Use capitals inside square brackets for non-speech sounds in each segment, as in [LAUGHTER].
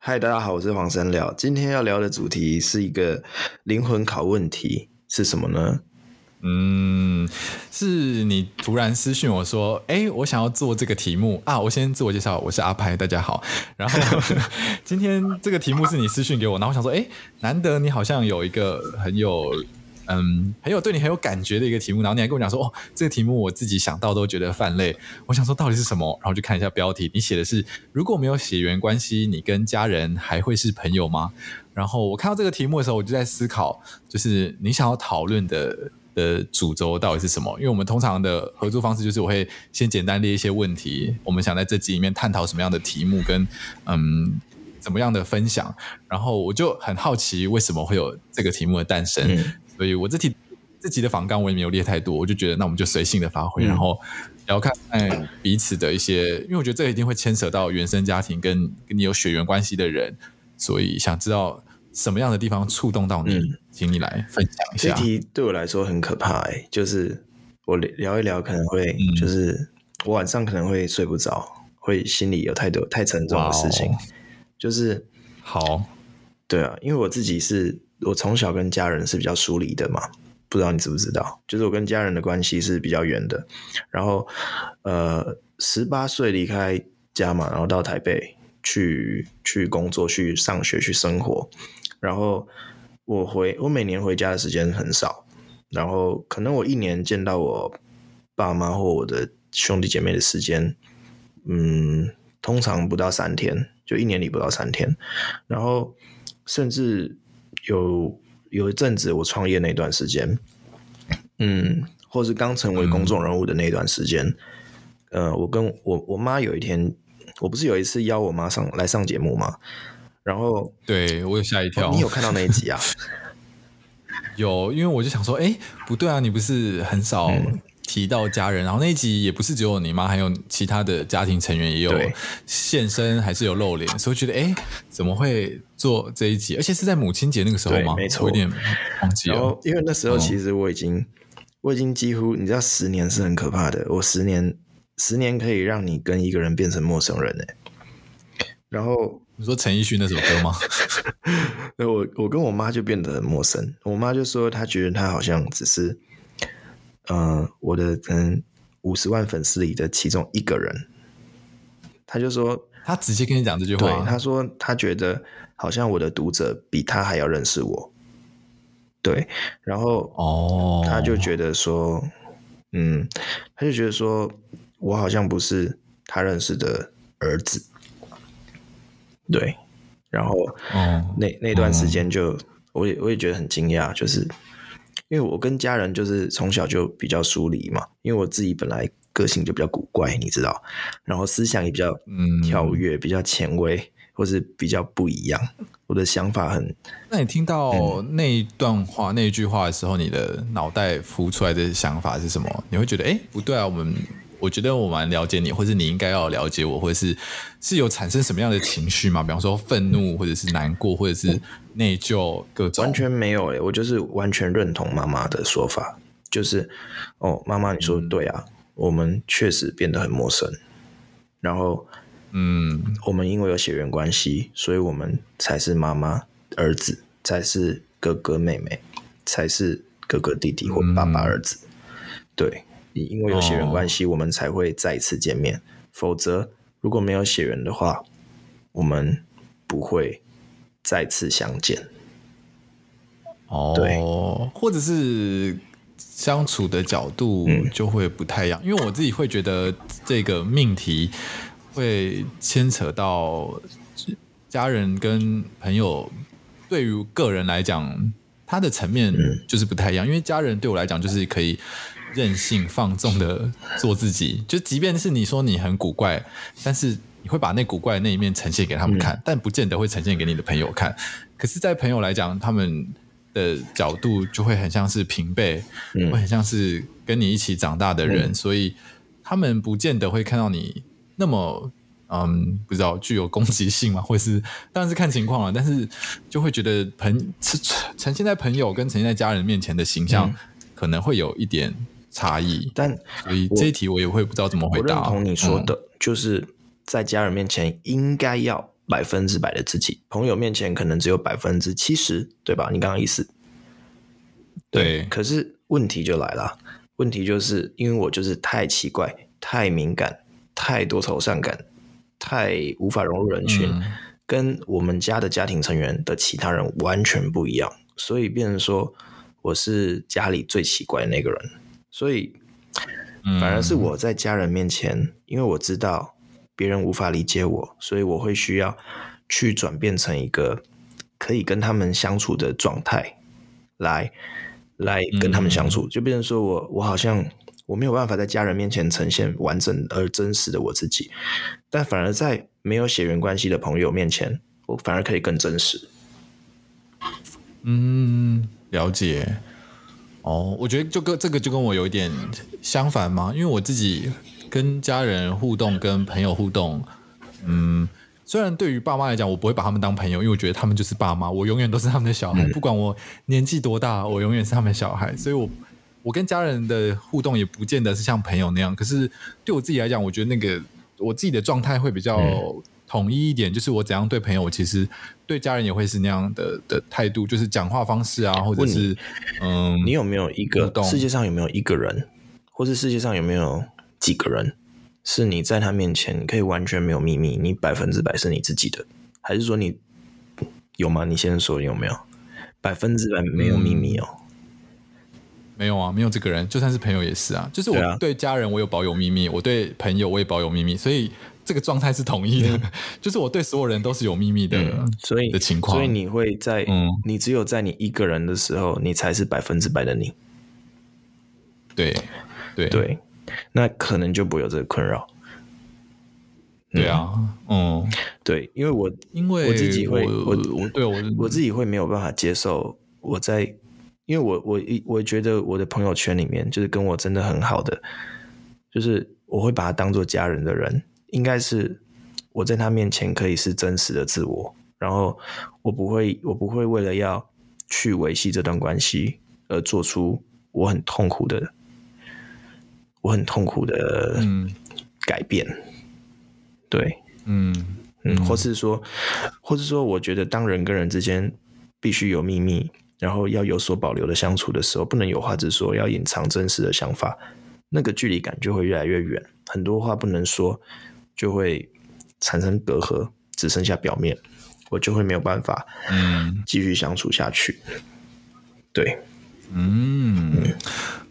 嗨，大家好，我是黄山聊。今天要聊的主题是一个灵魂拷问题，是什么呢？嗯，是你突然私讯我说，哎，我想要做这个题目啊。我先自我介绍，我是阿拍，大家好。然后 [LAUGHS] 今天这个题目是你私讯给我，然后我想说，哎，难得你好像有一个很有。嗯，很有对你很有感觉的一个题目，然后你还跟我讲说，哦，这个题目我自己想到都觉得泛泪。我想说到底是什么？然后就看一下标题，你写的是如果没有血缘关系，你跟家人还会是朋友吗？然后我看到这个题目的时候，我就在思考，就是你想要讨论的的主轴到底是什么？因为我们通常的合作方式就是我会先简单列一些问题，我们想在这集里面探讨什么样的题目跟嗯怎么样的分享，然后我就很好奇为什么会有这个题目的诞生。所以我这题这集的访纲我也没有列太多，我就觉得那我们就随性的发挥，嗯、然后聊看看彼此的一些，因为我觉得这一定会牵扯到原生家庭跟跟你有血缘关系的人，所以想知道什么样的地方触动到你，嗯、请你来分享一下。这题对我来说很可怕，欸，就是我聊一聊可能会，就是我晚上可能会睡不着，会心里有太多太沉重的事情，就是好，对啊，因为我自己是。我从小跟家人是比较疏离的嘛，不知道你知不知道？就是我跟家人的关系是比较远的。然后，呃，十八岁离开家嘛，然后到台北去去工作、去上学、去生活。然后我回我每年回家的时间很少，然后可能我一年见到我爸妈或我的兄弟姐妹的时间，嗯，通常不到三天，就一年里不到三天。然后甚至。有有一阵子我创业那段时间，嗯，或是刚成为公众人物的那段时间，嗯、呃，我跟我我妈有一天，我不是有一次邀我妈上来上节目吗？然后对我有吓一跳、哦，你有看到那一集啊？[LAUGHS] 有，因为我就想说，哎，不对啊，你不是很少。嗯提到家人，然后那一集也不是只有你妈，还有其他的家庭成员也有现身，还是有露脸，所以觉得哎，怎么会做这一集？而且是在母亲节那个时候吗？没错，我有点忘记了。然后因为那时候其实我已经，哦、我已经几乎，你知道，十年是很可怕的。我十年，十年可以让你跟一个人变成陌生人哎。然后你说陈奕迅那首歌吗？[LAUGHS] 我我跟我妈就变得很陌生。我妈就说她觉得她好像只是。呃，我的可能五十万粉丝里的其中一个人，他就说，他直接跟你讲这句话。对，他说他觉得好像我的读者比他还要认识我。对，然后哦，他就觉得说，哦、嗯，他就觉得说我好像不是他认识的儿子。对，然后哦，那那段时间就，我也我也觉得很惊讶，就是。因为我跟家人就是从小就比较疏离嘛，因为我自己本来个性就比较古怪，你知道，然后思想也比较跳跃，嗯、比较前卫，或是比较不一样。我的想法很……那你听到那一段话、嗯、那一句话的时候，你的脑袋浮出来的想法是什么？你会觉得，哎，不对啊，我们。我觉得我蛮了解你，或是你应该要了解我，或者是是有产生什么样的情绪吗？比方说愤怒，或者是难过，或者是内疚，各种。完全没有诶、欸，我就是完全认同妈妈的说法，就是哦，妈妈你说的对啊，嗯、我们确实变得很陌生，然后嗯，我们因为有血缘关系，所以我们才是妈妈儿子，才是哥哥妹妹，才是哥哥弟弟或爸爸儿子，嗯、对。因为有血缘关系，哦、我们才会再一次见面。否则，如果没有血缘的话，我们不会再次相见。哦，对，或者是相处的角度就会不太一样。嗯、因为我自己会觉得这个命题会牵扯到家人跟朋友，对于个人来讲，他的层面就是不太一样。嗯、因为家人对我来讲，就是可以。任性放纵的做自己，就即便是你说你很古怪，但是你会把那古怪的那一面呈现给他们看，嗯、但不见得会呈现给你的朋友看。可是，在朋友来讲，他们的角度就会很像是平辈，嗯、会很像是跟你一起长大的人，嗯、所以他们不见得会看到你那么嗯，不知道具有攻击性嘛，或是当然是看情况了，但是就会觉得朋呈现在朋友跟呈现在家人面前的形象可能会有一点。差异，但所以这一题我也会不知道怎么回答。我认同你说的，嗯、就是在家人面前应该要百分之百的自己，朋友面前可能只有百分之七十，对吧？你刚刚意思？对。可是问题就来了，问题就是因为我就是太奇怪、太敏感、太多愁善感、太无法融入人群，嗯、跟我们家的家庭成员的其他人完全不一样，所以变成说我是家里最奇怪的那个人，所以。反而是我在家人面前，因为我知道别人无法理解我，所以我会需要去转变成一个可以跟他们相处的状态，来来跟他们相处。就变成说我我好像我没有办法在家人面前呈现完整而真实的我自己，但反而在没有血缘关系的朋友面前，我反而可以更真实。嗯，了解。哦，我觉得就跟这个就跟我有一点相反嘛，因为我自己跟家人互动、跟朋友互动，嗯，虽然对于爸妈来讲，我不会把他们当朋友，因为我觉得他们就是爸妈，我永远都是他们的小孩，嗯、不管我年纪多大，我永远是他们的小孩，所以我我跟家人的互动也不见得是像朋友那样。可是对我自己来讲，我觉得那个我自己的状态会比较。嗯统一一点，就是我怎样对朋友，我其实对家人也会是那样的的态度，就是讲话方式啊，或者是你嗯，你有没有一个世界上有没有一个人，或是世界上有没有几个人，是你在他面前你可以完全没有秘密，你百分之百是你自己的，还是说你有吗？你先说有没有百分之百没有秘密哦？嗯，没有啊，没有这个人，就算是朋友也是啊，就是我对家人我有保有秘密，我对朋友我也保有秘密，所以。这个状态是统一的，嗯、就是我对所有人都是有秘密的，嗯、所以的情况，所以你会在，嗯，你只有在你一个人的时候，你才是百分之百的你。对，对，对，那可能就不会有这个困扰。对啊，嗯，对，因为我因为我自己会，我我对我我自己会没有办法接受我在，因为我我我觉得我的朋友圈里面，就是跟我真的很好的，就是我会把他当做家人的人。应该是我在他面前可以是真实的自我，然后我不会，我不会为了要去维系这段关系而做出我很痛苦的，我很痛苦的改变。嗯、对，嗯嗯，或是说，或是说，我觉得当人跟人之间必须有秘密，然后要有所保留的相处的时候，不能有话直说，要隐藏真实的想法，那个距离感就会越来越远，很多话不能说。就会产生隔阂，只剩下表面，我就会没有办法，嗯，继续相处下去。嗯、对，嗯，嗯，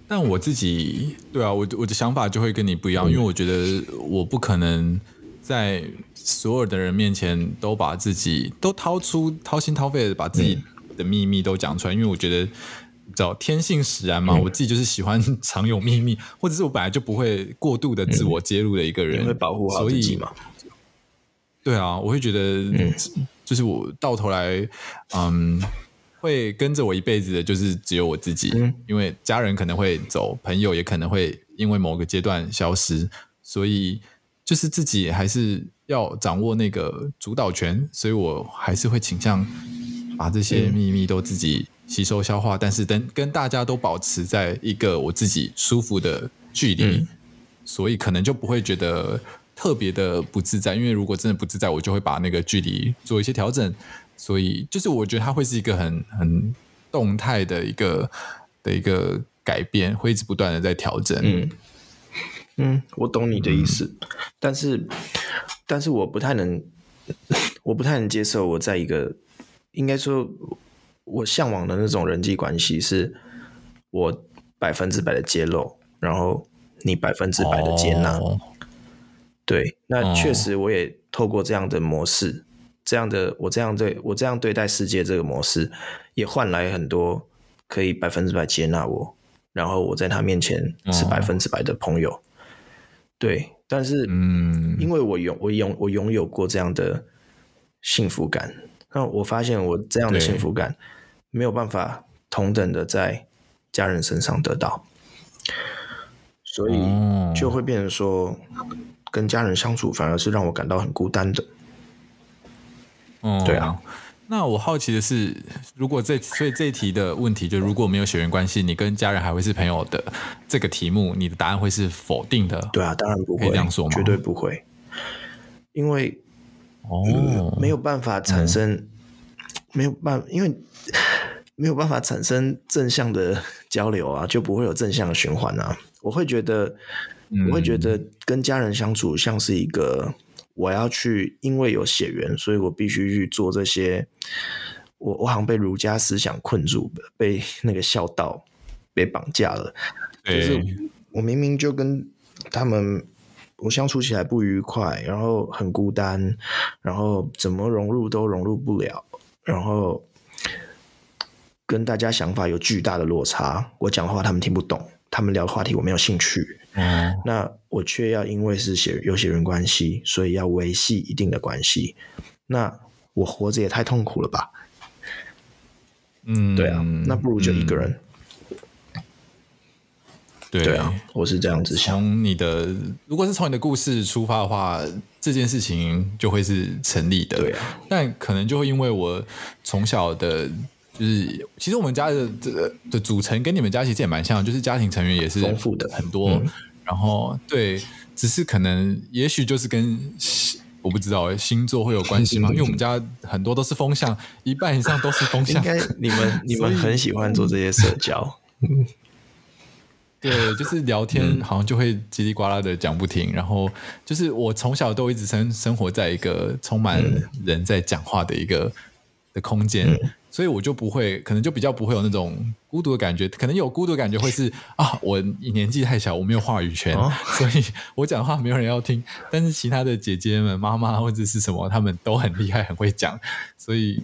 但我自己，对啊，我我的想法就会跟你不一样，嗯、因为我觉得我不可能在所有的人面前都把自己都掏出掏心掏肺的把自己的秘密都讲出来，嗯、因为我觉得。叫天性使然嘛，嗯、我自己就是喜欢藏有秘密，[LAUGHS] 或者是我本来就不会过度的自我揭露的一个人，会保护好自己嘛。对啊，我会觉得，嗯、就是我到头来，嗯，会跟着我一辈子的，就是只有我自己，嗯、因为家人可能会走，朋友也可能会因为某个阶段消失，所以就是自己还是要掌握那个主导权，所以我还是会倾向把这些秘密都自己。吸收消化，但是跟跟大家都保持在一个我自己舒服的距离，嗯、所以可能就不会觉得特别的不自在。因为如果真的不自在，我就会把那个距离做一些调整。所以就是我觉得它会是一个很很动态的一个的一个改变，会一直不断的在调整。嗯嗯，我懂你的意思，嗯、但是但是我不太能，[LAUGHS] 我不太能接受我在一个应该说。我向往的那种人际关系，是我百分之百的揭露，然后你百分之百的接纳。Oh. 对，那确实我也透过这样的模式，oh. 这样的我这样对我这样对待世界这个模式，也换来很多可以百分之百接纳我，然后我在他面前是百分之百的朋友。Oh. 对，但是嗯，因为我拥我拥我拥有过这样的幸福感，那我发现我这样的幸福感。没有办法同等的在家人身上得到，所以就会变成说，跟家人相处反而是让我感到很孤单的。哦，对啊。那我好奇的是，如果这所以这一题的问题，就如果没有血缘关系，你跟家人还会是朋友的这个题目，你的答案会是否定的？对啊，当然不会，这样说吗？绝对不会，因为哦，没有办法产生，嗯、没有办法，因为没有办法产生正向的 [LAUGHS] 交流啊，就不会有正向的循环啊。我会觉得，我会觉得跟家人相处像是一个，我要去，因为有血缘，所以我必须去做这些。我我好像被儒家思想困住，被那个孝道 [LAUGHS] 被绑架了。就是我明明就跟他们。[LAUGHS] 我相处起来不愉快，然后很孤单，然后怎么融入都融入不了，然后跟大家想法有巨大的落差。我讲话他们听不懂，他们聊的话题我没有兴趣。嗯，那我却要因为是血有血缘关系，所以要维系一定的关系。那我活着也太痛苦了吧？嗯，对啊，那不如就一个人。嗯对，对啊，我是这样子想。从你的，如果是从你的故事出发的话，这件事情就会是成立的。对啊，但可能就会因为我从小的，就是其实我们家的这个的组成跟你们家其实也蛮像，就是家庭成员也是丰富的很多。嗯、然后对，只是可能也许就是跟我不知道星座会有关系吗？因为我们家很多都是风象，一半以上都是风象。应该你们 [LAUGHS] 你们很喜欢做这些社交。对，就是聊天，好像就会叽里呱啦的讲不停。嗯、然后就是我从小都一直生生活在一个充满人在讲话的一个的空间，嗯、所以我就不会，可能就比较不会有那种孤独的感觉。可能有孤独的感觉会是啊，我年纪太小，我没有话语权，哦、所以我讲话没有人要听。但是其他的姐姐们、妈妈或者是什么，他们都很厉害，很会讲。所以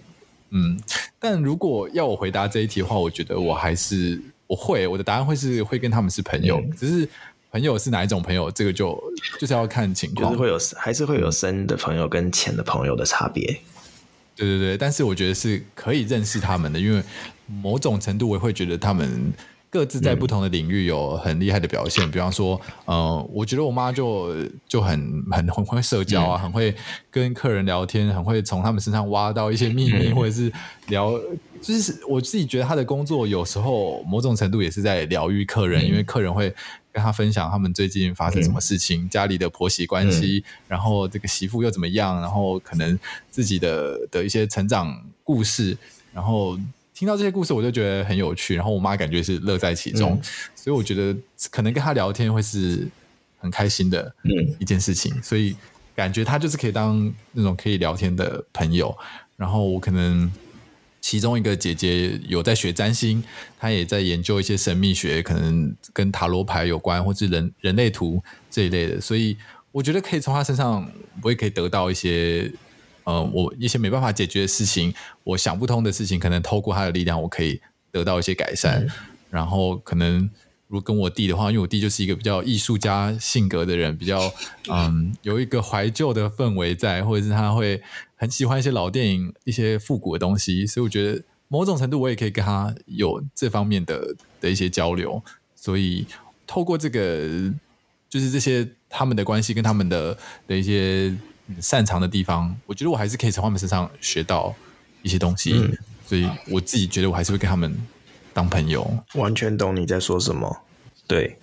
嗯，但如果要我回答这一题的话，我觉得我还是。我会，我的答案会是会跟他们是朋友，嗯、只是朋友是哪一种朋友，这个就就是要看情况，就是会有还是会有深的朋友跟浅的朋友的差别。对对对，但是我觉得是可以认识他们的，因为某种程度我也会觉得他们各自在不同的领域有很厉害的表现。嗯、比方说，呃，我觉得我妈就就很很很会社交啊，嗯、很会跟客人聊天，很会从他们身上挖到一些秘密，嗯、或者是聊。就是我自己觉得她的工作有时候某种程度也是在疗愈客人，嗯、因为客人会跟他分享他们最近发生什么事情，嗯、家里的婆媳关系，嗯、然后这个媳妇又怎么样，然后可能自己的的一些成长故事，然后听到这些故事我就觉得很有趣，然后我妈感觉是乐在其中，嗯、所以我觉得可能跟他聊天会是很开心的一件事情，嗯、所以感觉他就是可以当那种可以聊天的朋友，然后我可能。其中一个姐姐有在学占星，她也在研究一些神秘学，可能跟塔罗牌有关，或是人人类图这一类的。所以我觉得可以从她身上，我也可以得到一些，呃，我一些没办法解决的事情，我想不通的事情，可能透过她的力量，我可以得到一些改善。嗯、然后可能如果跟我弟的话，因为我弟就是一个比较艺术家性格的人，比较嗯，有一个怀旧的氛围在，或者是他会。很喜欢一些老电影、一些复古的东西，所以我觉得某种程度我也可以跟他有这方面的的一些交流。所以透过这个，就是这些他们的关系跟他们的的一些擅长的地方，我觉得我还是可以从他们身上学到一些东西。嗯、所以我自己觉得我还是会跟他们当朋友。完全懂你在说什么。对，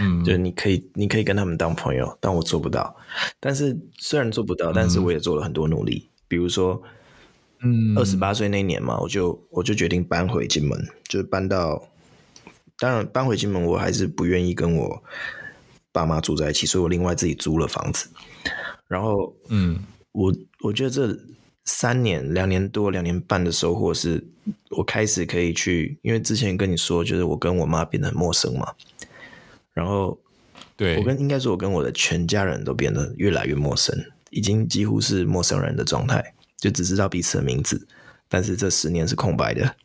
嗯，就是你可以，你可以跟他们当朋友，但我做不到。但是虽然做不到，但是我也做了很多努力。嗯比如说，嗯，二十八岁那年嘛，我就我就决定搬回金门，就搬到。当然，搬回金门，我还是不愿意跟我爸妈住在一起，所以我另外自己租了房子。然后，嗯，我我觉得这三年、两年多、两年半的收获是，我开始可以去，因为之前跟你说，就是我跟我妈变得很陌生嘛。然后，对，我跟应该说，我跟我的全家人都变得越来越陌生。已经几乎是陌生人的状态，就只知道彼此的名字，但是这十年是空白的。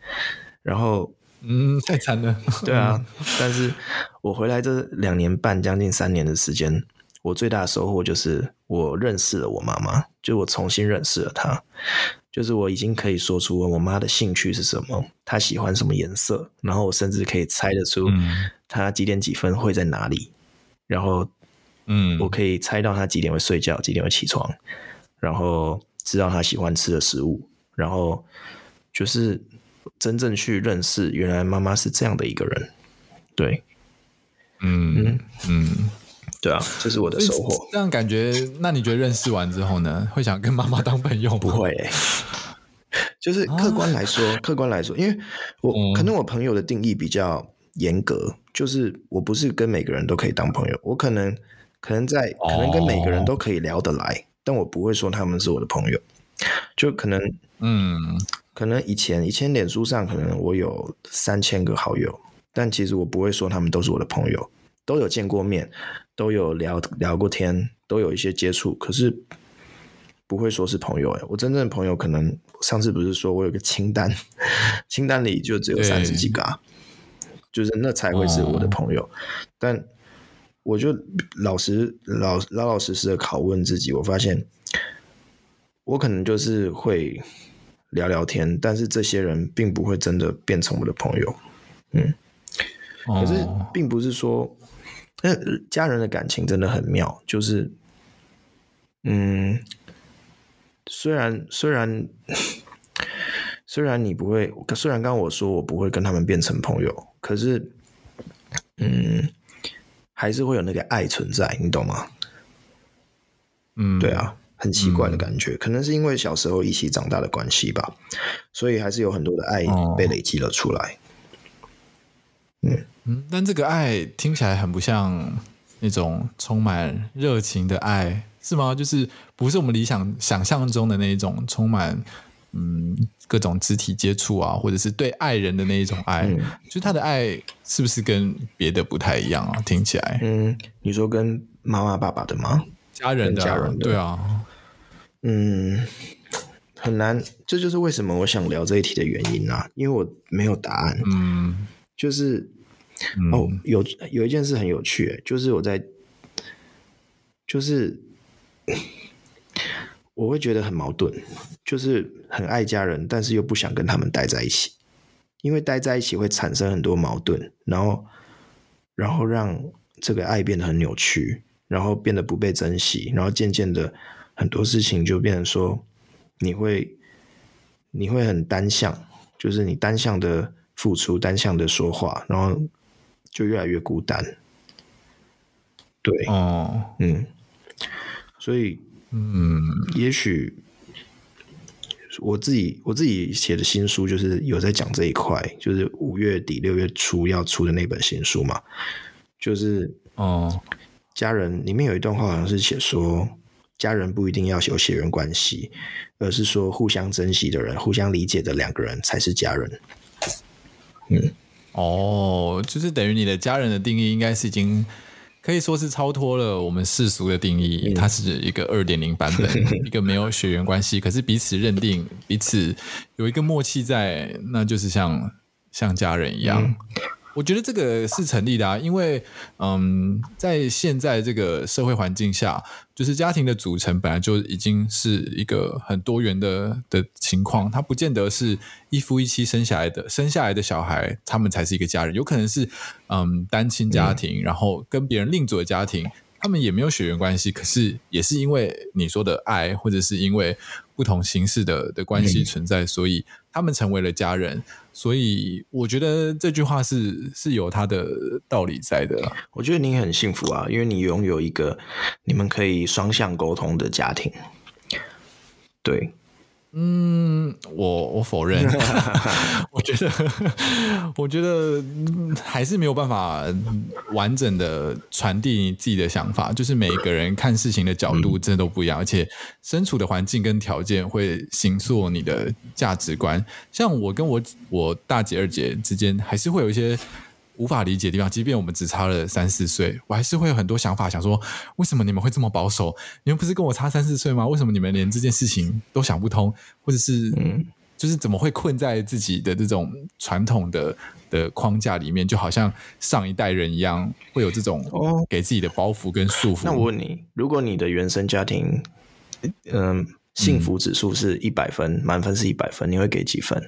然后，嗯，太惨了。对啊，但是我回来这两年半，将近三年的时间，我最大的收获就是我认识了我妈妈，就我重新认识了她，就是我已经可以说出我妈的兴趣是什么，她喜欢什么颜色，然后我甚至可以猜得出她几点几分会在哪里，然后。嗯，我可以猜到他几点会睡觉，几点会起床，然后知道他喜欢吃的食物，然后就是真正去认识，原来妈妈是这样的一个人。对，嗯嗯。嗯，对对啊，这是我的收获。这样感觉，那你觉得认识完之后呢，会想跟妈妈当朋友吗？不会、欸，就是客观来说，啊、[LAUGHS] 客观来说，因为我、嗯、可能我朋友的定义比较严格，就是我不是跟每个人都可以当朋友，我可能可能在可能跟每个人都可以聊得来，哦、但我不会说他们是我的朋友，就可能嗯，可能以前以前脸书上可能我有三千个好友，但其实我不会说他们都是我的朋友，都有见过面。都有聊聊过天，都有一些接触，可是不会说是朋友哎。我真正的朋友，可能上次不是说我有个清单，[LAUGHS] 清单里就只有三十几个，啊，就是那才会是我的朋友。哦、但我就老实老老老实实的拷问自己，我发现我可能就是会聊聊天，但是这些人并不会真的变成我的朋友。嗯，可是并不是说。那家人的感情真的很妙，就是，嗯，虽然虽然虽然你不会，虽然刚刚我说我不会跟他们变成朋友，可是，嗯，还是会有那个爱存在，你懂吗？嗯，对啊，很奇怪的感觉，嗯，可能是因为小时候一起长大的关系吧，所以还是有很多的爱被累积了出来。哦，嗯。嗯，但这个爱听起来很不像那种充满热情的爱，是吗？就是不是我们理想想象中的那一种充满嗯各种肢体接触啊，或者是对爱人的那一种爱。嗯，就他的爱是不是跟别的不太一样啊？听起来，嗯，你说跟妈妈爸爸的吗？家人的，家人的，对啊，嗯，很难，这就是为什么我想聊这一题的原因啊，因为我没有答案，嗯，就是。哦，有有一件事很有趣，就是我在，就是我会觉得很矛盾，就是很爱家人，但是又不想跟他们待在一起，因为待在一起会产生很多矛盾，然后然后让这个爱变得很扭曲，然后变得不被珍惜，然后渐渐的很多事情就变成说，你会你会很单向，就是你单向的付出，单向的说话，然后。就越来越孤单，对，哦，嗯，所以，嗯，也许我自己我自己写的新书就是有在讲这一块，就是五月底六月初要出的那本新书嘛，就是哦，家人里面有一段话好像是写说，家人不一定要有血缘关系，而是说互相珍惜的人、互相理解的两个人才是家人，嗯。哦，就是等于你的家人的定义，应该是已经可以说是超脱了我们世俗的定义。嗯、它是一个二点零版本，[LAUGHS] 一个没有血缘关系，可是彼此认定，彼此有一个默契在，那就是像像家人一样。嗯我觉得这个是成立的啊，因为嗯，在现在这个社会环境下，就是家庭的组成本来就已经是一个很多元的的情况，它不见得是一夫一妻生下来的，生下来的小孩他们才是一个家人，有可能是嗯单亲家庭，嗯、然后跟别人另组的家庭，他们也没有血缘关系，可是也是因为你说的爱，或者是因为不同形式的的关系存在，嗯、所以他们成为了家人。所以我觉得这句话是是有它的道理在的。我觉得你很幸福啊，因为你拥有一个你们可以双向沟通的家庭。对。嗯，我我否认，[LAUGHS] [LAUGHS] 我觉得，我觉得还是没有办法完整的传递你自己的想法。就是每一个人看事情的角度真的都不一样，嗯、而且身处的环境跟条件会形塑你的价值观。像我跟我我大姐二姐之间，还是会有一些。无法理解的地方，即便我们只差了三四岁，我还是会有很多想法，想说为什么你们会这么保守？你们不是跟我差三四岁吗？为什么你们连这件事情都想不通？或者是，嗯，就是怎么会困在自己的这种传统的的框架里面？就好像上一代人一样，会有这种哦给自己的包袱跟束缚。哦，那我问你，如果你的原生家庭，嗯，幸福指数是一百分，满分是一百分，你会给几分？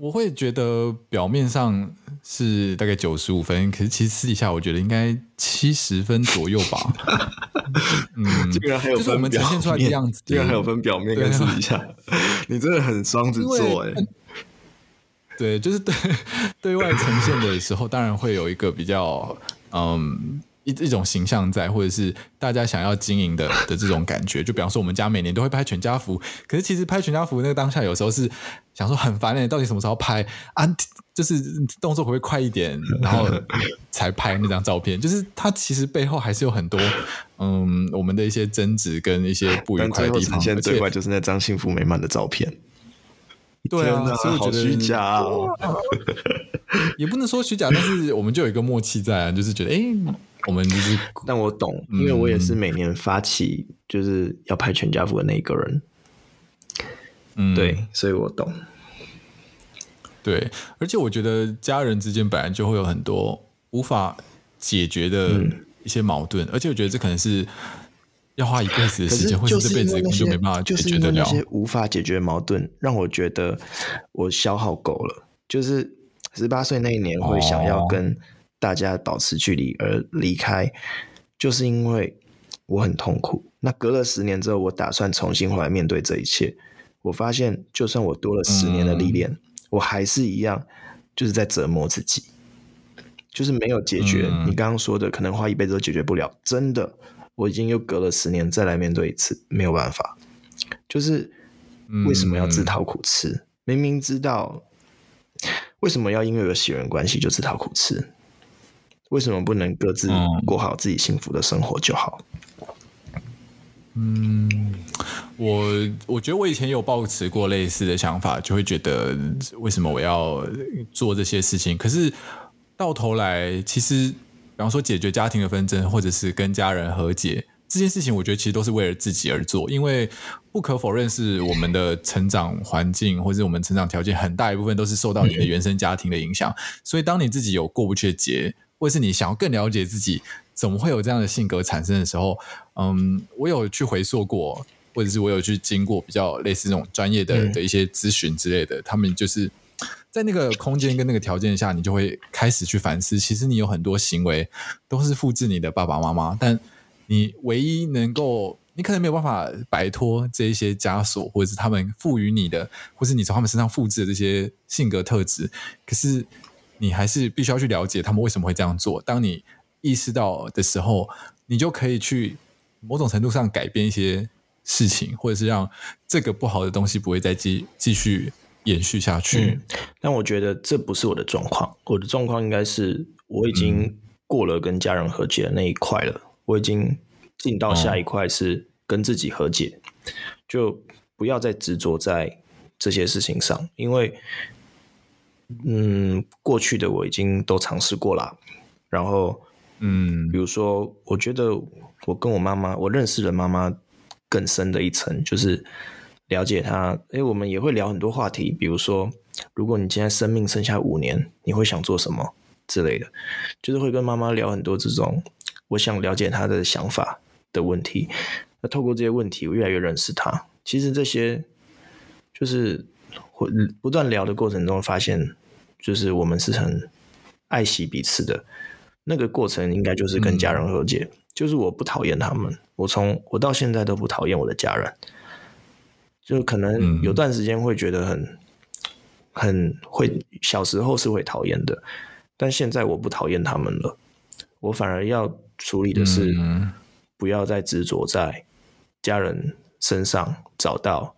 我会觉得表面上是大概九十五分，可是其实私底下我觉得应该七十分左右吧。[LAUGHS] 嗯，竟然还有分表面，就是我们呈现出来的样子，这个还有分表面跟私底下。[LAUGHS] 你真的很双子座哎。对，就是对对外呈现的时候，当然会有一个比较嗯。一一种形象在，或者是大家想要经营的 [COUGHS] 的这种感觉，就比方说我们家每年都会拍全家福，可是其实拍全家福那个当下，有时候是想说很烦诶，到底什么时候拍啊？就是动作会不会快一点，[LAUGHS] 然后才拍那张照片？就是它其实背后还是有很多嗯，我们的一些争执跟一些不愉快的地方。现在最快就是那张幸福美满的照片。对啊，所以我觉得虚假哦，也不能说虚假，但是我们就有一个默契在啊，就是觉得诶。我们就是，[LAUGHS] 但我懂，因为我也是每年发起就是要拍全家福的那一个人，嗯，对，所以我懂。对，而且我觉得家人之间本来就会有很多无法解决的一些矛盾，嗯、而且我觉得这可能是要花一辈子的时间，或者这辈子就没办法解决得了。那些无法解决的矛盾，让我觉得我消耗够了。就是十八岁那一年，会想要跟、哦。大家保持距离而离开，就是因为我很痛苦。那隔了十年之后，我打算重新回来面对这一切。我发现，就算我多了十年的历练，嗯、我还是一样，就是在折磨自己，就是没有解决。嗯、你刚刚说的，可能花一辈子都解决不了。真的，我已经又隔了十年再来面对一次，没有办法。就是为什么要自讨苦吃？嗯、明明知道为什么要因为有血缘关系就自讨苦吃？为什么不能各自过好自己幸福的生活就好？嗯，我我觉得我以前有抱持过类似的想法，就会觉得为什么我要做这些事情？可是到头来，其实比方说解决家庭的纷争，或者是跟家人和解这件事情，我觉得其实都是为了自己而做。因为不可否认，是我们的成长环境或者我们成长条件很大一部分都是受到你的原生家庭的影响。所以当你自己有过不去的结，或是你想要更了解自己，怎么会有这样的性格产生的时候，嗯，我有去回溯过，或者是我有去经过比较类似这种专业的、嗯、的一些咨询之类的，他们就是在那个空间跟那个条件下，你就会开始去反思，其实你有很多行为都是复制你的爸爸妈妈，但你唯一能够，你可能没有办法摆脱这一些枷锁，或者是他们赋予你的，或是你从他们身上复制的这些性格特质，可是。你还是必须要去了解他们为什么会这样做。当你意识到的时候，你就可以去某种程度上改变一些事情，或者是让这个不好的东西不会再继继续延续下去。嗯，但我觉得这不是我的状况，我的状况应该是我已经过了跟家人和解的那一块了，嗯，我已经进到下一块是跟自己和解，嗯，就不要再执着在这些事情上，因为。嗯，过去的我已经都尝试过了，然后，嗯，比如说，我觉得我跟我妈妈，我认识了妈妈更深的一层，就是了解她。因为，我们也会聊很多话题，比如说，如果你今天生命剩下五年，你会想做什么之类的，就是会跟妈妈聊很多这种我想了解她的想法的问题。那透过这些问题，我越来越认识她。其实这些就是会不断聊的过程中发现。就是我们是很爱惜彼此的，那个过程应该就是跟家人和解。嗯、就是我不讨厌他们，我从我到现在都不讨厌我的家人。就可能有段时间会觉得很、嗯、很会，小时候是会讨厌的，但现在我不讨厌他们了。我反而要处理的是，不要再执着在家人身上找到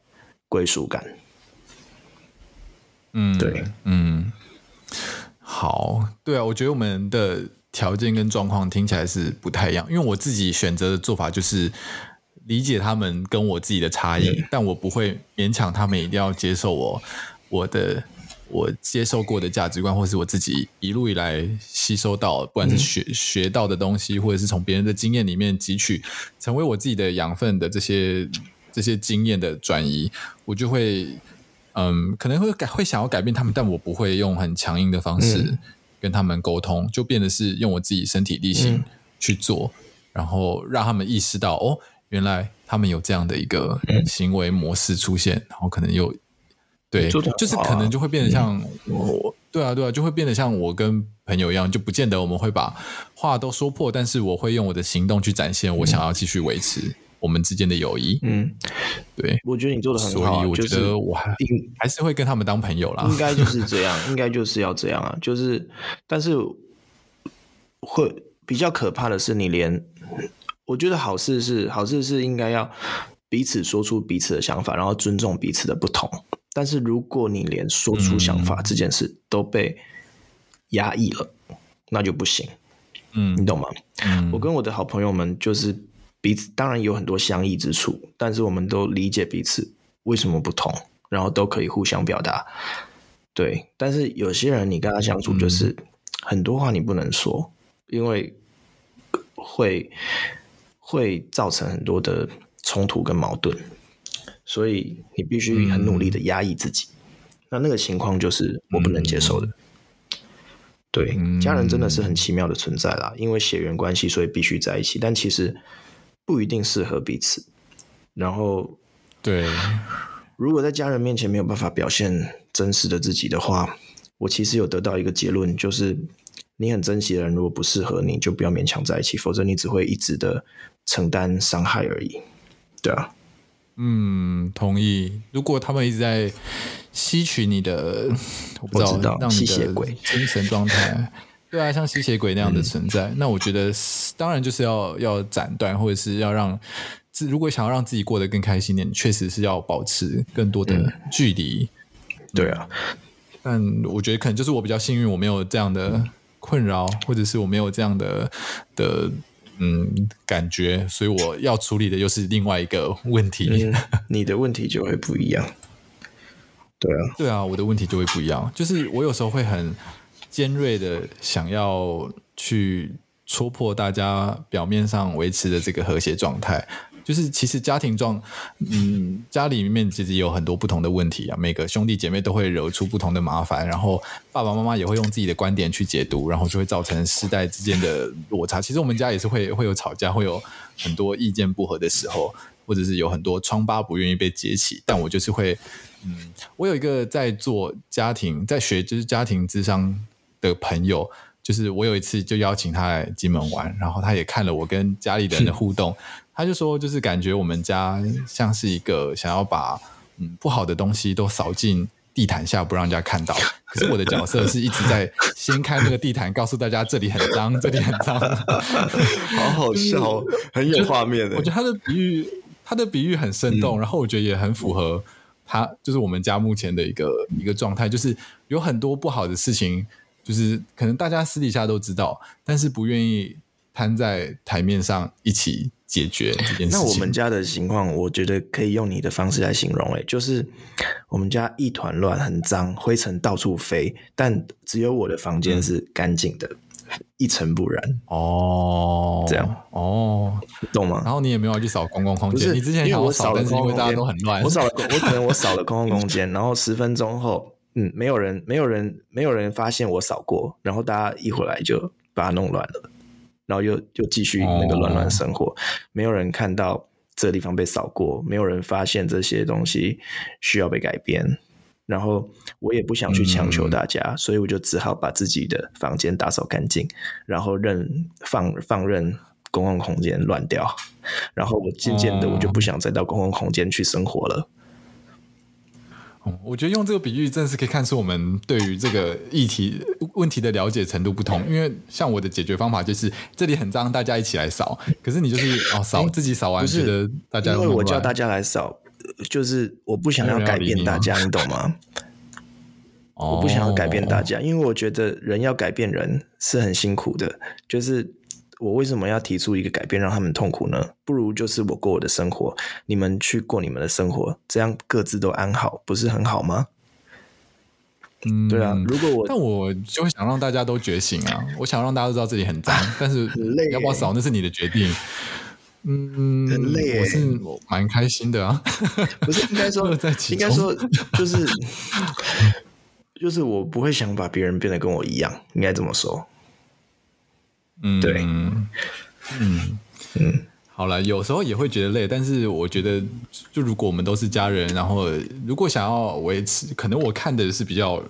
归属感。嗯，对，嗯。好，对啊，我觉得我们的条件跟状况听起来是不太一样，因为我自己选择的做法就是理解他们跟我自己的差异，嗯、但我不会勉强他们一定要接受我我的我接受过的价值观，或是我自己一路以来吸收到，不管是学、嗯、学到的东西，或者是从别人的经验里面汲取，成为我自己的养分的这些这些经验的转移，我就会。嗯，可能会改，会想要改变他们，但我不会用很强硬的方式跟他们沟通，嗯、就变得是用我自己身体力行去做，嗯、然后让他们意识到，哦，原来他们有这样的一个行为模式出现，嗯、然后可能又对，啊、就是可能就会变得像我，嗯、对啊，对啊，就会变得像我跟朋友一样，就不见得我们会把话都说破，但是我会用我的行动去展现我想要继续维持。我们之间的友谊，嗯，对，我觉得你做的很好，所以我觉得我还还是会跟他们当朋友啦。应该就是这样，[LAUGHS] 应该就是要这样啊，就是，但是会，比较可怕的是，你连我觉得好事是好事是应该要彼此说出彼此的想法，然后尊重彼此的不同。但是如果你连说出想法这件事都被压抑了，嗯、那就不行。嗯，你懂吗？嗯，我跟我的好朋友们就是彼此，当然有很多相异之处，但是我们都理解彼此为什么不同，然后都可以互相表达。对，但是有些人你跟他相处，就是很多话你不能说，嗯、因为会会造成很多的冲突跟矛盾。所以你必须很努力的压抑自己，嗯、那那个情况就是我不能接受的。嗯、对，家人真的是很奇妙的存在啦，因为血缘关系，所以必须在一起，但其实不一定适合彼此。然后，对，如果在家人面前没有办法表现真实的自己的话，我其实有得到一个结论，就是你很珍惜的人如果不适合你，就不要勉强在一起，否则你只会一直的承担伤害而已。对啊。嗯，同意。如果他们一直在吸取你的，我不知道，知道让你的精神状态，对啊，像吸血鬼那样的存在，嗯、那我觉得当然就是要要斩断，或者是要让自如果想要让自己过得更开心点，确实是要保持更多的距离。嗯、对啊，但我觉得可能就是我比较幸运，我没有这样的困扰，或者是我没有这样的的。嗯，感觉，所以我要处理的又是另外一个问题。嗯，你的问题就会不一样。对啊，对啊，我的问题就会不一样。就是我有时候会很尖锐的想要去戳破大家表面上维持的这个和谐状态。就是其实家庭状，嗯，家里面其实有很多不同的问题啊。每个兄弟姐妹都会惹出不同的麻烦，然后爸爸妈妈也会用自己的观点去解读，然后就会造成世代之间的落差。其实我们家也是会会有吵架，会有很多意见不合的时候，或者是有很多疮疤不愿意被揭起。但我就是会，嗯，我有一个在做家庭在学就是家庭智商的朋友，就是我有一次就邀请他来金门玩，然后他也看了我跟家里的人的互动。[LAUGHS] 他就说，就是感觉我们家像是一个想要把嗯不好的东西都扫进地毯下，不让人家看到。[LAUGHS] 可是我的角色是一直在掀开那个地毯，告诉大家这里很脏，[LAUGHS] 这里很脏。好好笑，很有画面的。我觉得他的比喻，他的比喻很生动，嗯、然后我觉得也很符合他，就是我们家目前的一个一个状态，就是有很多不好的事情，就是可能大家私底下都知道，但是不愿意摊在台面上一起。解决这件事情。那我们家的情况，我觉得可以用你的方式来形容，诶，就是我们家一团乱，很脏，灰尘到处飞，但只有我的房间是干净的，嗯、一尘不染。哦，这样，哦，懂吗？然后你也没有去扫公共空间，你之前因为我扫，但是因为大家都很乱，我扫了，我可能我扫了公共空间，然后十分钟后，嗯，没有人，没有人，没有人发现我扫过，然后大家一回来就把它弄乱了。然后又又继续那个乱乱生活，oh. 没有人看到这个地方被扫过，没有人发现这些东西需要被改变。然后我也不想去强求大家，嗯、所以我就只好把自己的房间打扫干净，然后任放放任公共空间乱掉。然后我渐渐的，我就不想再到公共空间去生活了。我觉得用这个比喻，真的是可以看出我们对于这个议题问题的了解程度不同。因为像我的解决方法就是这里很脏，大家一起来扫。可是你就是 [LAUGHS] 哦扫自己扫完，觉得大家因为我叫大家来扫，就是我不想要改变大家，你懂吗？我不想要改变大家，因为我觉得人要改变人是很辛苦的，就是。我为什么要提出一个改变让他们痛苦呢？不如就是我过我的生活，你们去过你们的生活，这样各自都安好，不是很好吗？嗯，对啊。如果我，但我就会想让大家都觉醒啊！我想让大家都知道自己很脏，[LAUGHS] 但是要不要扫那是你的决定。嗯，很累，我是蛮开心的啊。[LAUGHS] 不是应该说，[LAUGHS] 应该说就是就是我不会想把别人变得跟我一样，应该这么说。嗯，对，嗯嗯，好了，有时候也会觉得累，但是我觉得，就如果我们都是家人，然后如果想要维持，可能我看的是比较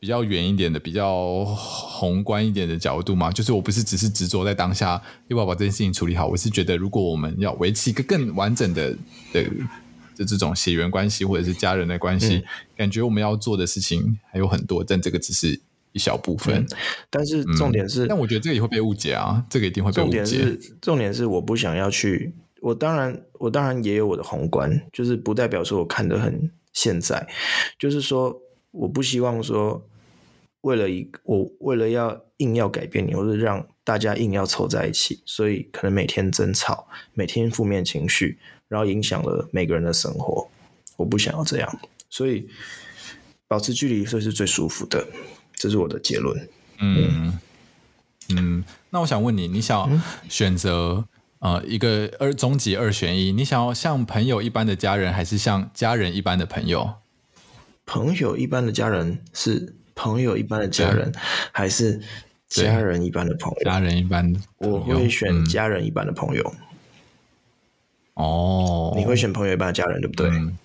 比较远一点的，比较宏观一点的角度嘛，就是我不是只是执着在当下要不要把这件事情处理好，我是觉得如果我们要维持一个更完整的的的这种血缘关系或者是家人的关系，嗯、感觉我们要做的事情还有很多，但这个只是。一小部分。嗯、但是重点是、嗯，但我觉得这个也会被误解啊，这个一定会被误解。重点是，重点是我不想要去，我当然，我当然也有我的宏观，就是不代表说我看得很现在，就是说我不希望说为了一我为了要硬要改变你，或者让大家硬要凑在一起，所以可能每天争吵，每天负面情绪，然后影响了每个人的生活。我不想要这样，所以保持距离，这是最舒服的，这是我的结论。嗯嗯，那我想问你，你想选择、嗯、呃一个二终极二选一，你想要像朋友一般的家人，还是像家人一般的朋友？朋友一般的家人是朋友一般的家人，还是家人一般的朋友？家人一般的，我会选家人一般的朋友。哦、嗯，你会选朋友一般的家人，对不对？嗯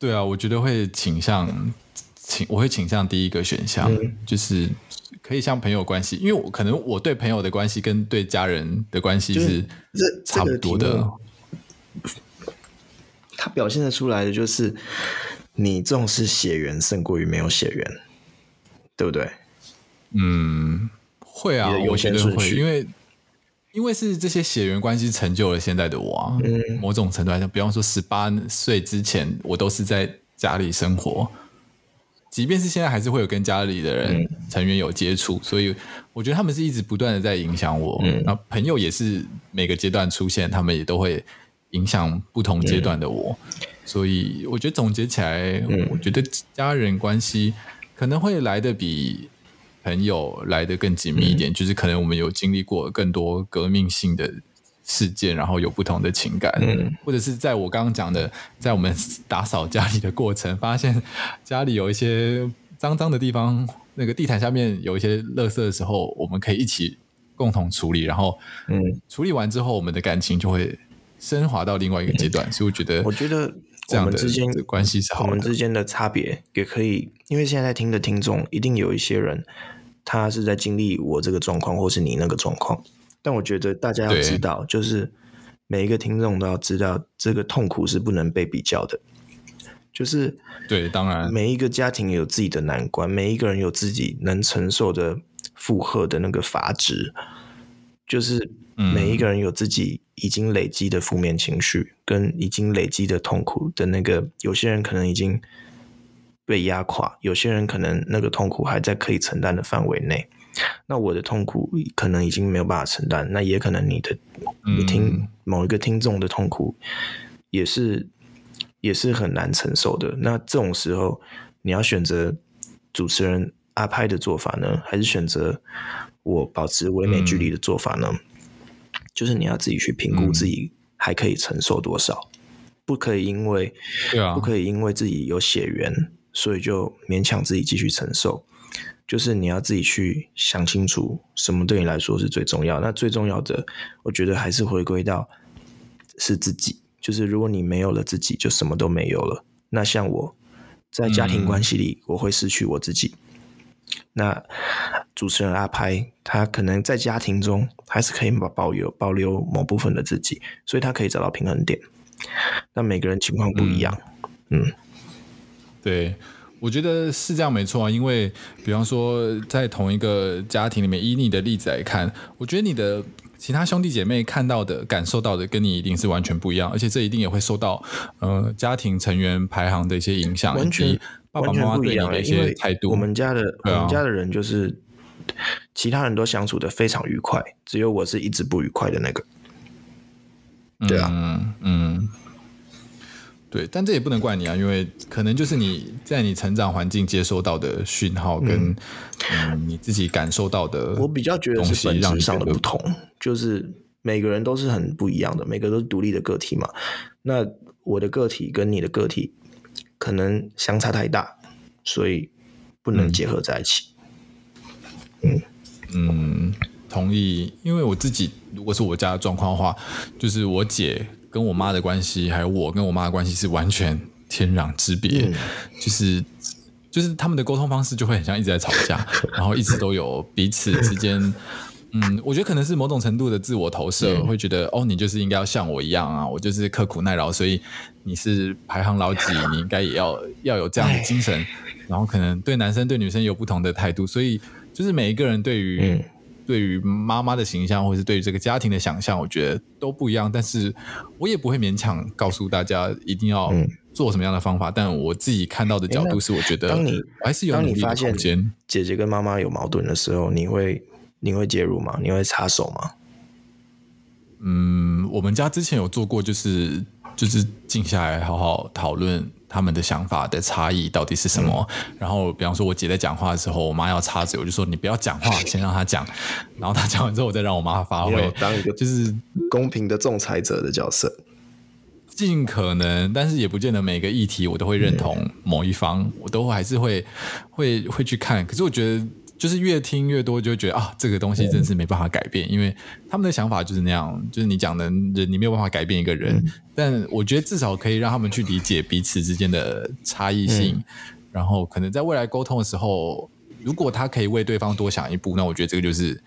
对啊，我觉得会倾向倾，我会倾向第一个选项，嗯、就是可以像朋友关系，因为我可能我对朋友的关系跟对家人的关系是差不多的。它表现的出来的就是你重视血缘胜过于没有血缘，对不对？嗯，会啊，我觉得会，因为。因为是这些血缘关系成就了现在的我啊，嗯，某种程度来讲，比方说十八岁之前，我都是在家里生活，即便是现在，还是会有跟家里的人、嗯、成员有接触，所以我觉得他们是一直不断的在影响我。嗯，那朋友也是每个阶段出现，他们也都会影响不同阶段的我，嗯、所以我觉得总结起来，嗯、我觉得家人关系可能会来的比。朋友来的更紧密一点，嗯、就是可能我们有经历过更多革命性的事件，然后有不同的情感，嗯、或者是在我刚刚讲的，在我们打扫家里的过程，发现家里有一些脏脏的地方，那个地毯下面有一些垃圾的时候，我们可以一起共同处理，然后嗯，处理完之后，我们的感情就会升华到另外一个阶段。嗯、所以我觉得，我觉得我们之间的关系是好的，我们之间的差别也可以，因为现在在听的听众一定有一些人。他是在经历我这个状况，或是你那个状况，但我觉得大家要知道，就是每一个听众都要知道，这个痛苦是不能被比较的。就是对，当然每一个家庭有自己的难关，每一个人有自己能承受的负荷的那个阀值，就是每一个人有自己已经累积的负面情绪，跟已经累积的痛苦的那个，有些人可能已经。被压垮，有些人可能那个痛苦还在可以承担的范围内，那我的痛苦可能已经没有办法承担，那也可能你的，你听某一个听众的痛苦也是也是很难承受的。那这种时候，你要选择主持人阿拍的做法呢，还是选择我保持唯美距离的做法呢？嗯、就是你要自己去评估自己还可以承受多少，不可以因为，对啊，不可以因为自己有血缘。所以就勉强自己继续承受，就是你要自己去想清楚，什么对你来说是最重要。那最重要的，我觉得还是回归到是自己。就是如果你没有了自己，就什么都没有了。那像我在家庭关系里，我会失去我自己。嗯、那主持人阿拍，他可能在家庭中还是可以保保有保留某部分的自己，所以他可以找到平衡点。那每个人情况不一样，嗯。嗯对，我觉得是这样没错啊。因为，比方说，在同一个家庭里面，以你的例子来看，我觉得你的其他兄弟姐妹看到的、感受到的，跟你一定是完全不一样，而且这一定也会受到呃家庭成员排行的一些影响，完全爸爸妈妈对你的一些态度。我们家的、啊、我们家的人就是其他人都相处的非常愉快，只有我是一直不愉快的那个。对啊，嗯。嗯对，但这也不能怪你啊，因为可能就是你在你成长环境接收到的讯号跟、嗯嗯、你自己感受到的，我比较觉得是本质上的不同，就是每个人都是很不一样的，每个都是独立的个体嘛。那我的个体跟你的个体可能相差太大，所以不能结合在一起。嗯嗯，同意。因为我自己如果是我家的状况的话，就是我姐。跟我妈的关系，还有我跟我妈的关系是完全天壤之别，嗯、就是就是他们的沟通方式就会很像一直在吵架，[LAUGHS] 然后一直都有彼此之间，嗯，我觉得可能是某种程度的自我投射，嗯、会觉得哦，你就是应该要像我一样啊，我就是刻苦耐劳，所以你是排行老几，你应该也要要有这样的精神。然后可能对男生对女生有不同的态度，所以就是每一个人对于、嗯、对于妈妈的形象，或者是对于这个家庭的想象，我觉得都不一样。但是我也不会勉强告诉大家一定要做什么样的方法。嗯、但我自己看到的角度是，我觉得当你还是有努力的空间。姐姐跟妈妈有矛盾的时候，你会你会介入吗？你会插手吗？嗯，我们家之前有做过，就是就是静下来好好讨论他们的想法的差异到底是什么。嗯、然后，比方说我姐在讲话的时候，我妈要插嘴，我就说你不要讲话，先让她讲。然后她讲完之后，我再让我妈发挥，当一个就是公平的仲裁者的角色。尽可能，但是也不见得每个议题我都会认同某一方，嗯、我都还是会会会去看。可是我觉得。就是越听越多，就会觉得啊，这个东西真是没办法改变，因为他们的想法就是那样。就是你讲的人，你没有办法改变一个人，但我觉得至少可以让他们去理解彼此之间的差异性，然后可能在未来沟通的时候，如果他可以为对方多想一步，那我觉得这个就是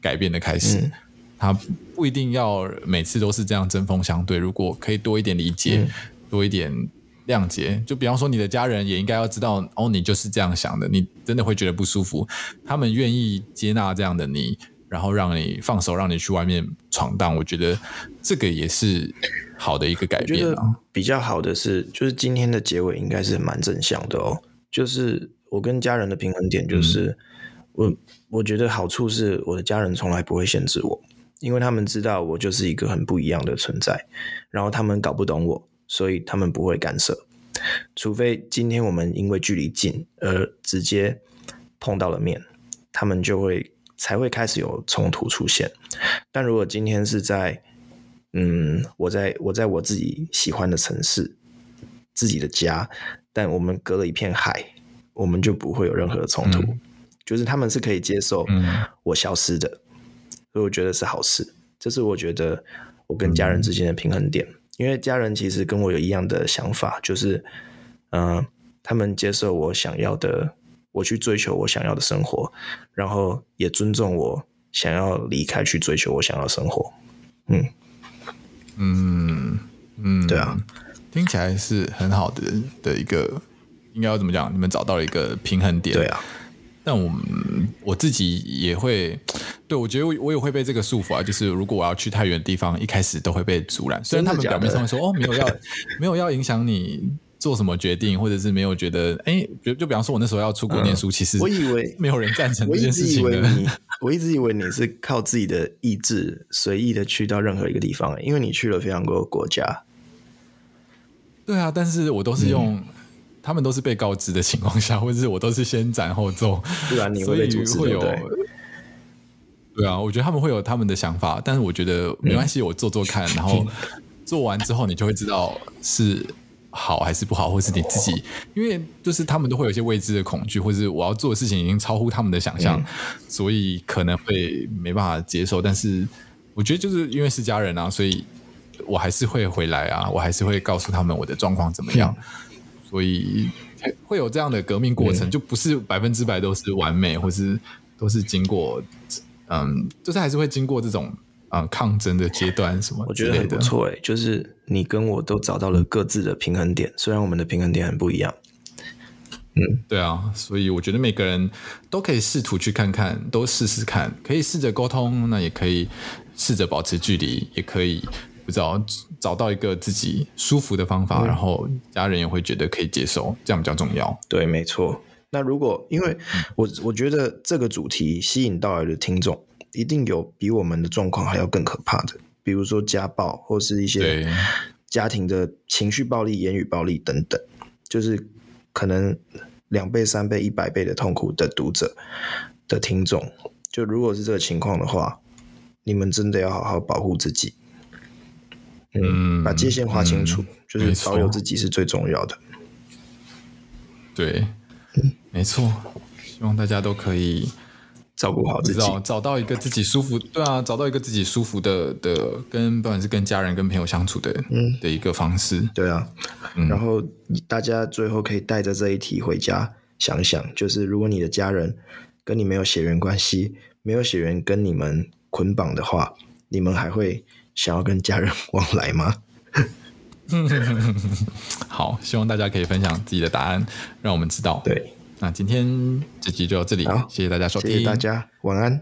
改变的开始。他不一定要每次都是这样针锋相对，如果可以多一点理解，多一点。谅解，就比方说你的家人也应该要知道，哦，你就是这样想的，你真的会觉得不舒服。他们愿意接纳这样的你，然后让你放手，让你去外面闯荡。我觉得这个也是好的一个改变啊。比较好的是，就是今天的结尾应该是蛮正向的哦。就是我跟家人的平衡点，就是、嗯、我我觉得好处是我的家人从来不会限制我，因为他们知道我就是一个很不一样的存在，然后他们搞不懂我。所以他们不会干涉，除非今天我们因为距离近而直接碰到了面，他们就会才会开始有冲突出现。但如果今天是在，嗯，我在我在我自己喜欢的城市，自己的家，但我们隔了一片海，我们就不会有任何的冲突。嗯、就是他们是可以接受我消失的，嗯、所以我觉得是好事。这是我觉得我跟家人之间的平衡点。嗯因为家人其实跟我有一样的想法，就是，嗯、呃，他们接受我想要的，我去追求我想要的生活，然后也尊重我想要离开去追求我想要的生活。嗯，嗯嗯，对啊，听起来是很好的的一个，应该要怎么讲？你们找到了一个平衡点。对啊。但我我自己也会，对，我觉得我我也会被这个束缚啊。就是如果我要去太远的地方，一开始都会被阻拦。虽然他们表面上会说哦，没有要 [LAUGHS] 没有要影响你做什么决定，或者是没有觉得哎，就就比方说我那时候要出国念书，嗯、其实我以为 [LAUGHS] 没有人赞成这件事情的。我一直以为你是靠自己的意志随意的去到任何一个地方，因为你去了非常多国家。对啊，但是我都是用。嗯他们都是被告知的情况下，[LAUGHS] 或者是我都是先斩后奏，不然你会被阻止，会有。对啊，我觉得他们会有他们的想法，但是我觉得没关系，我做做看，嗯、[LAUGHS] 然后做完之后，你就会知道是好还是不好，或是你自己，因为就是他们都会有一些未知的恐惧，或者是我要做的事情已经超乎他们的想象，嗯、所以可能会没办法接受。但是我觉得就是因为是家人啊，所以我还是会回来啊，我还是会告诉他们我的状况怎么样。嗯所以会有这样的革命过程，嗯、就不是百分之百都是完美，或是都是经过，嗯，就是还是会经过这种嗯抗争的阶段什么。我觉得很不错诶，就是你跟我都找到了各自的平衡点，虽然我们的平衡点很不一样。嗯，对啊，所以我觉得每个人都可以试图去看看，都试试看，可以试着沟通，那也可以试着保持距离，也可以。不知道找到一个自己舒服的方法，嗯、然后家人也会觉得可以接受，这样比较重要。对，没错。那如果因为我我觉得这个主题吸引到来的听众，一定有比我们的状况还要更可怕的，比如说家暴或是一些家庭的情绪暴力、言语暴力等等，就是可能两倍、三倍、一百倍的痛苦的读者的听众。就如果是这个情况的话，你们真的要好好保护自己。嗯，把界限划清楚，嗯、就是保有自己是最重要的。对，没错。希望大家都可以照顾好自己，找到一个自己舒服。对啊，找到一个自己舒服的的，跟不管是跟家人、跟朋友相处的，嗯，的一个方式。对啊，嗯、然后大家最后可以带着这一题回家想想，就是如果你的家人跟你没有血缘关系，没有血缘跟你们捆绑的话，你们还会想要跟家人往来吗？[LAUGHS] 好，希望大家可以分享自己的答案，让我们知道。对，那今天这集就到这里，谢谢大家收听，谢谢大家，晚安。